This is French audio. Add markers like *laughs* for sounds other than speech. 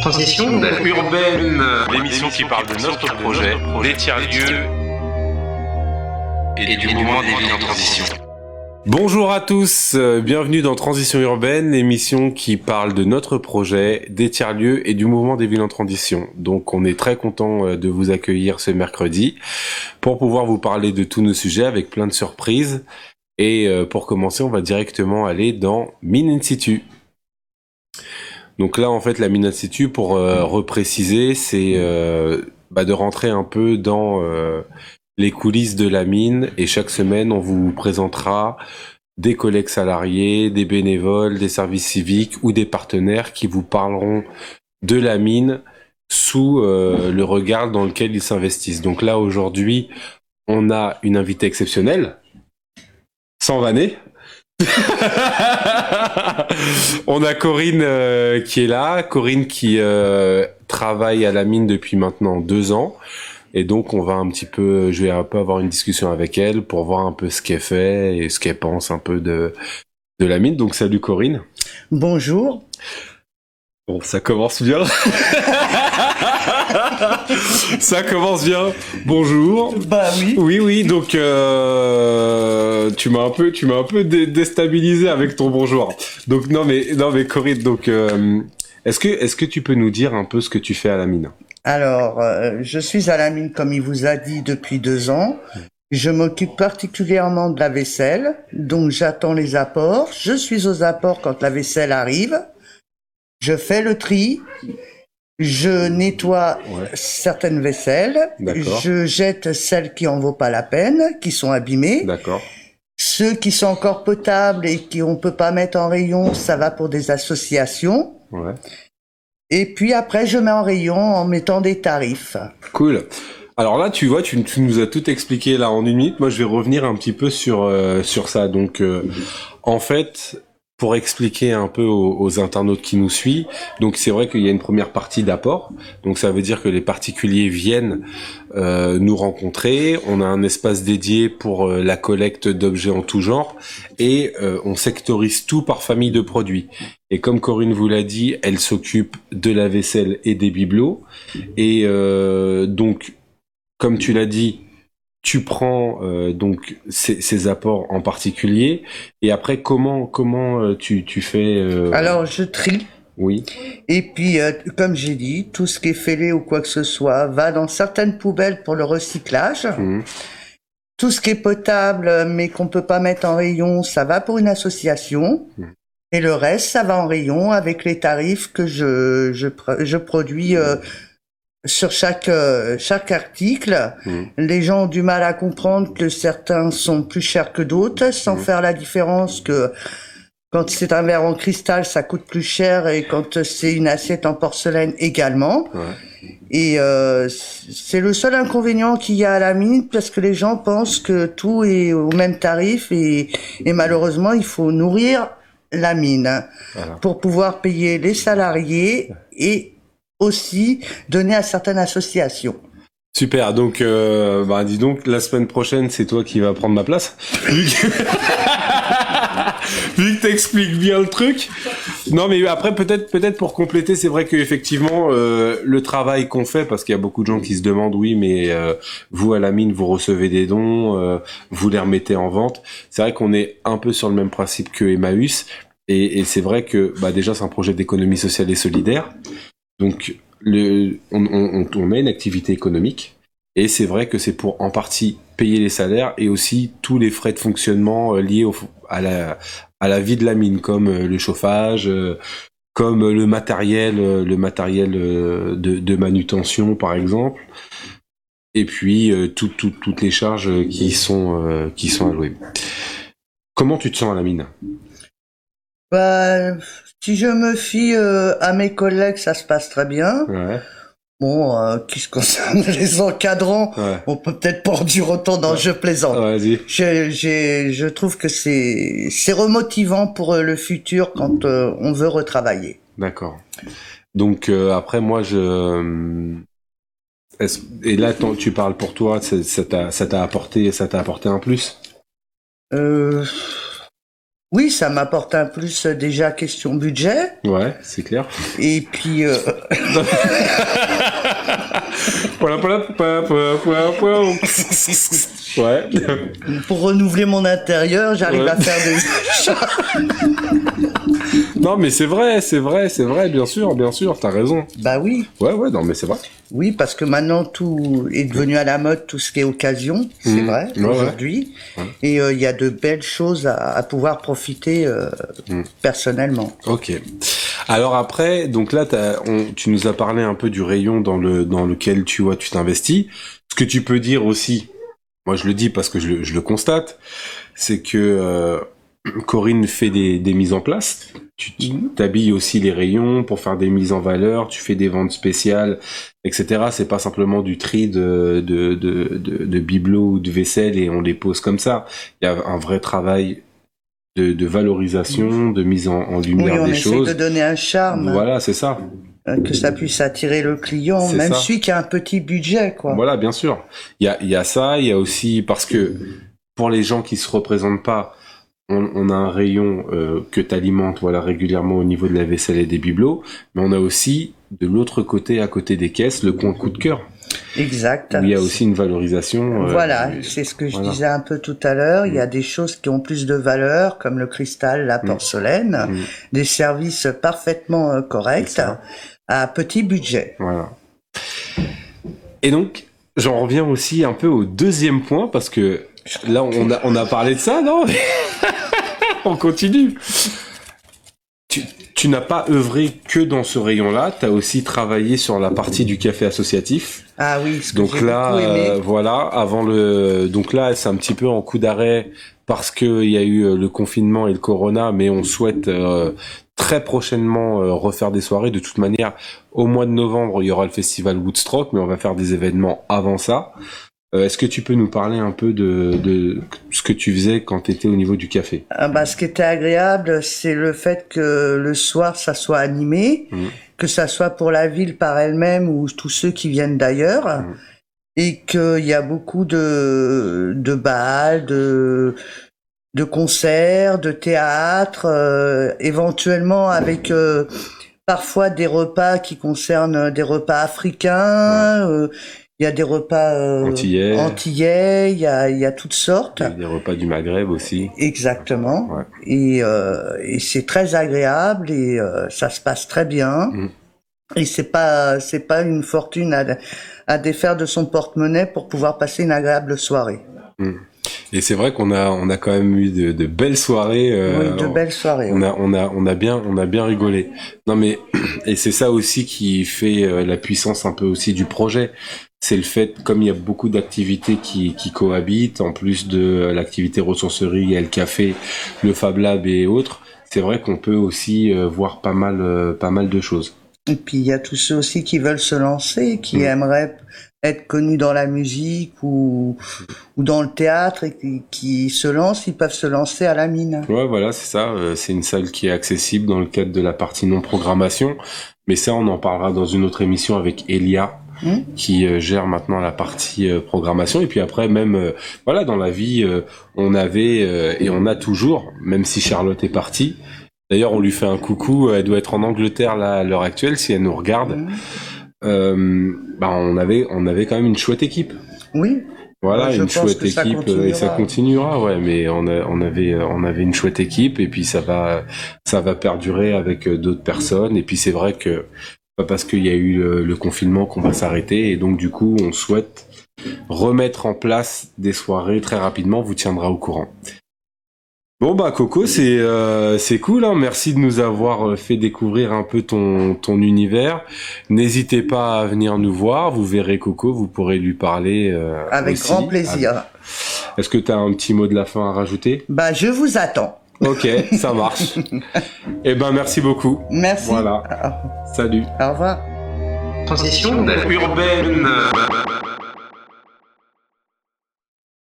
Transition urbaine, l'émission qui parle de notre projet, des tiers-lieux et du mouvement des villes en transition. Bonjour à tous, euh, bienvenue dans Transition urbaine, émission qui parle de notre projet, des tiers-lieux et du mouvement des villes en transition. Donc on est très content euh, de vous accueillir ce mercredi pour pouvoir vous parler de tous nos sujets avec plein de surprises. Et euh, pour commencer, on va directement aller dans Mine Institut. Donc là, en fait, la Mine Institut, pour repréciser, c'est bah, de rentrer un peu dans les coulisses de la mine et chaque semaine on vous présentera des collègues salariés, des bénévoles, des services civiques ou des partenaires qui vous parleront de la mine sous euh, le regard dans lequel ils s'investissent. Donc là aujourd'hui, on a une invitée exceptionnelle, sans vanner. *laughs* on a Corinne euh, qui est là, Corinne qui euh, travaille à la mine depuis maintenant deux ans. Et donc on va un petit peu, je vais un peu avoir une discussion avec elle pour voir un peu ce qu'elle fait et ce qu'elle pense un peu de de la mine. Donc salut Corinne. Bonjour. Bon, ça commence bien. *laughs* ça commence bien. Bonjour. Bah oui. Oui, oui. Donc euh, tu m'as un peu, tu m'as un peu déstabilisé avec ton bonjour. Donc non mais non mais Corinne. Donc euh, est-ce que est-ce que tu peux nous dire un peu ce que tu fais à la mine? Alors, euh, je suis à la mine, comme il vous a dit, depuis deux ans. Je m'occupe particulièrement de la vaisselle, donc j'attends les apports. Je suis aux apports quand la vaisselle arrive. Je fais le tri. Je nettoie certaines vaisselles. Je jette celles qui en vaut pas la peine, qui sont abîmées. D'accord. Ceux qui sont encore potables et qui on peut pas mettre en rayon, ça va pour des associations. Ouais. Et puis après, je mets en rayon en mettant des tarifs. Cool. Alors là, tu vois, tu, nous as tout expliqué là en une minute. Moi, je vais revenir un petit peu sur euh, sur ça. Donc, euh, en fait, pour expliquer un peu aux, internautes qui nous suivent, donc c'est vrai qu'il y a une première partie d'apport. Donc ça veut dire que les particuliers viennent euh, nous rencontrer. On a un espace dédié pour euh, la collecte d'objets en tout genre et euh, on sectorise tout par famille de produits. Et comme Corinne vous l'a dit, elle s'occupe de la vaisselle et des bibelots. Et donc, comme tu l'as dit, tu prends euh, donc ces, apports en particulier et après comment comment euh, tu, tu fais euh, Alors je trie. Oui. Et puis comme j'ai dit, tout ce qui est fêlé ou quoi que ce soit va dans certaines poubelles pour le recyclage. Mmh. Tout ce qui est potable mais qu'on peut pas mettre en rayon, ça va pour une association. Mmh. Et le reste, ça va en rayon avec les tarifs que je je, je produis sur chaque euh, chaque article. Mmh. Les gens ont du mal à comprendre que certains sont plus chers que d'autres, sans mmh. faire la différence que quand c'est un verre en cristal, ça coûte plus cher et quand c'est une assiette en porcelaine également. Et euh, c'est le seul inconvénient qu'il y a à la mine parce que les gens pensent que tout est au même tarif et, et malheureusement il faut nourrir la mine pour pouvoir payer les salariés et aussi donner à certaines associations. Super, donc euh, bah dis donc la semaine prochaine c'est toi qui vas prendre ma place. *laughs* Vu que t'expliques bien le truc. Non mais après peut-être peut-être pour compléter c'est vrai qu'effectivement euh, le travail qu'on fait parce qu'il y a beaucoup de gens qui se demandent oui mais euh, vous à la mine vous recevez des dons, euh, vous les remettez en vente. C'est vrai qu'on est un peu sur le même principe que Emmaüs et, et c'est vrai que bah déjà c'est un projet d'économie sociale et solidaire. Donc, on, on, on, a une activité économique, et c'est vrai que c'est pour en partie payer les salaires et aussi tous les frais de fonctionnement euh, liés à, la, vie de la mine, comme euh, le chauffage, euh, comme le matériel, de, manutention, par exemple, et puis tout, tout, toutes les charges qui sont allouées. Comment tu te sens à la mine? Bah, si je me fie euh, à mes collègues, ça se passe très bien. Ouais. Bon, euh, qui se concerne *laughs* les encadrants, on peut peut-être pas en dire autant dans Je plaisante. Ouais, je, je trouve que c'est c'est remotivant pour euh, le futur quand euh, on veut retravailler. D'accord. Donc après moi je et là tu parles pour toi, ça t'a ça t'a apporté ça t'a apporté un plus? Euh Oui, ça m'apporte un plus euh, déjà question budget. Ouais, c'est clair. Et puis. Euh... *laughs* *laughs* ouais. Pour renouveler mon intérieur, j'arrive à faire des. *laughs* non, mais c'est vrai, c'est vrai, c'est vrai, bien sûr, bien sûr, t'as raison. Bah oui. Ouais, ouais, non, mais c'est vrai. Oui, parce que maintenant tout est devenu à la mode, tout ce qui est occasion, c'est mmh. vrai, aujourd'hui. Et euh, il y a de belles choses à, pouvoir profiter euh, mmh. personnellement. Ok. Alors après, donc là, tu nous as parlé un peu du rayon dans le dans lequel tu vois, tu t'investis. Ce que tu peux dire aussi, moi je le dis parce que je le, je le constate, c'est que euh, Corinne fait des, des mises en place. Tu t'habilles aussi les rayons pour faire des mises en valeur, tu fais des ventes spéciales, etc. C'est pas simplement du tri de, de, de, de, bibelots ou de vaisselle et on les pose comme ça. Il y a un vrai travail de, de valorisation, de mise en, en lumière oui, on des choses. de donner un charme. Voilà, c'est ça. Euh, que ça puisse attirer le client, même celui qui a un petit budget, quoi. Voilà, bien sûr. Il y a, y a ça, il y a aussi parce que pour les gens qui se représentent pas, on, a un rayon euh, que tu alimentes voilà, régulièrement au niveau de la vaisselle et des bibelots, mais on a aussi de l'autre côté, à côté des caisses, le coin coup de cœur. Exact. il y a aussi une valorisation. Euh, voilà, c'est ce que je disais un peu tout à l'heure. Il y a mm. des choses qui ont plus de valeur, comme le cristal, la mm. porcelaine, mm. des services parfaitement euh, corrects à petit budget. Voilà. Et donc, j'en reviens aussi un peu au deuxième point parce que là, on a, on a parlé de ça, non? *laughs* On continue. Tu, n'as pas œuvré que dans ce rayon-là, tu as aussi travaillé sur la partie du café associatif. Ah oui, ce que Donc là, euh, voilà, avant le, donc là, c'est un petit peu en coup d'arrêt parce qu'il y a eu euh, le confinement et le corona, mais on souhaite euh, très prochainement refaire des soirées. De toute manière, au mois de novembre, il y aura le festival Woodstock, mais on va faire des événements avant ça. Euh, est-ce que tu peux nous parler un peu de, de ce que tu faisais quand tu étais au niveau du café? Ah bah, Ce qui était agréable, c'est le fait que le soir, ça soit animé, mmh. que ça soit pour la ville par elle-même ou tous ceux qui viennent d'ailleurs, mmh. et qu'il y a beaucoup de, de balles, de, de concerts, de théâtres, euh, éventuellement avec... Euh, parfois des repas qui concernent des repas africains, euh, il y a des repas euh, antillais, il y a, il y a toutes sortes. Il y a des repas du Maghreb aussi. Exactement. Et, euh, et c'est très agréable et euh, ça se passe très bien. Mm. Et c'est pas c'est pas une fortune à, à défaire de son porte-monnaie pour pouvoir passer une agréable soirée. Mm. Et c'est vrai qu'on a on a quand même eu de, de belles soirées. Euh, oui, de belles soirées. On a on a on a bien on a bien rigolé. Non mais *clears throat* et c'est ça aussi qui fait la puissance un peu aussi du projet c'est le fait, comme il y a beaucoup d'activités qui, qui cohabitent, en plus de l'activité ressourcerie, et le café, le Fab Lab et autres, c'est vrai qu'on peut aussi euh, voir pas mal, euh, pas mal de choses. Et puis il y a tous ceux aussi qui veulent se lancer, qui mm. aimeraient être connus dans la musique ou, ou dans le théâtre et qui, qui, se lancent, ils peuvent se lancer à la mine. Ouais, voilà, c'est ça. Euh, c'est une salle qui est accessible dans le cadre de la partie non programmation. Mais ça, on en parlera dans une autre émission avec Elia, Hmm. qui euh, gère maintenant la partie euh, programmation. Et puis après, même euh, voilà, dans la vie, on avait et on a toujours, même si Charlotte est partie. D'ailleurs, on lui fait un coucou. Elle doit être en Angleterre là, à l'heure actuelle, si elle nous regarde. Hmm. bah, on avait, on avait quand même une chouette équipe. Oui. Voilà, une chouette équipe et ça continuera, ouais. Mais on, a, on avait, on avait une chouette équipe et puis ça va, ça va perdurer avec d'autres personnes. Et puis c'est vrai que parce qu'il y a eu le, confinement qu'on va s'arrêter et donc du coup on souhaite remettre en place des soirées très rapidement, vous tiendra au courant. Bon bah Coco, c'est euh, c'est cool, hein. merci de nous avoir euh, fait découvrir un peu ton ton univers. N'hésitez pas à venir nous voir, vous verrez Coco, vous pourrez lui parler. Euh, Avec grand plaisir. Est-ce que tu as un petit mot de la fin à rajouter? Bah je vous attends. Ok, ça marche. *laughs* eh ben, merci beaucoup. Merci. Voilà. Salut. Au revoir. Transition urbaine.